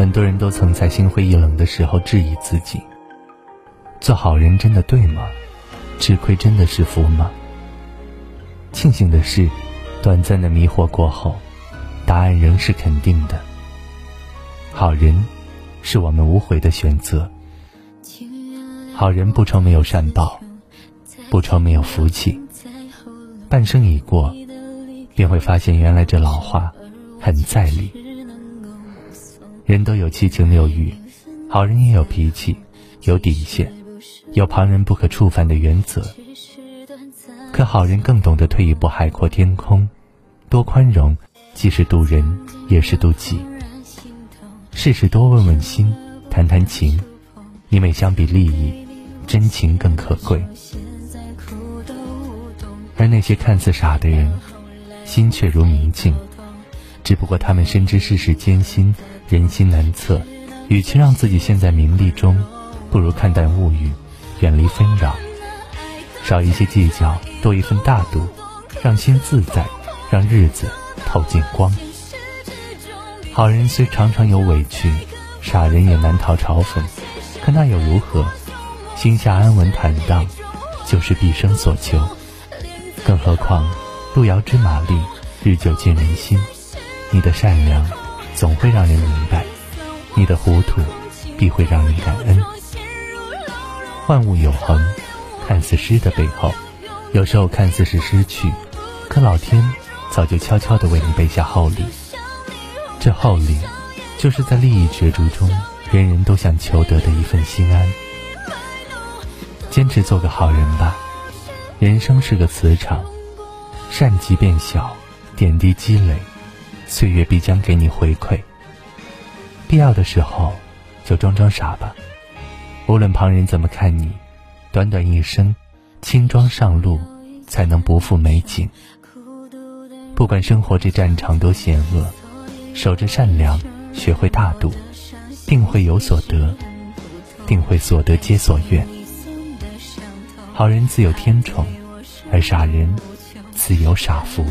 很多人都曾在心灰意冷的时候质疑自己：做好人真的对吗？吃亏真的是福吗？庆幸的是，短暂的迷惑过后，答案仍是肯定的。好人，是我们无悔的选择。好人不愁没有善报，不愁没有福气。半生已过，便会发现原来这老话很在理。人都有七情六欲，好人也有脾气，有底线，有旁人不可触犯的原则。可好人更懂得退一步海阔天空，多宽容，既是渡人，也是渡己。事事多问问心，谈谈情，因为相比利益，真情更可贵。而那些看似傻的人，心却如明镜，只不过他们深知世事艰辛，人心难测，与其让自己陷在名利中，不如看淡物欲，远离纷扰。少一些计较，多一份大度，让心自在，让日子透进光。好人虽常常有委屈，傻人也难逃嘲讽，可那又如何？心下安稳坦荡，就是毕生所求。更何况，路遥知马力，日久见人心。你的善良，总会让人明白；你的糊涂，必会让人感恩。万物有恒。看似失的背后，有时候看似是失去，可老天早就悄悄地为你备下厚礼。这厚礼，就是在利益角逐中，人人都想求得的一份心安。坚持做个好人吧，人生是个磁场，善即变小，点滴积累，岁月必将给你回馈。必要的时候，就装装傻吧，无论旁人怎么看你。短短一生，轻装上路，才能不负美景。不管生活这战场多险恶，守着善良，学会大度，定会有所得，定会所得皆所愿。好人自有天宠，而傻人自有傻福。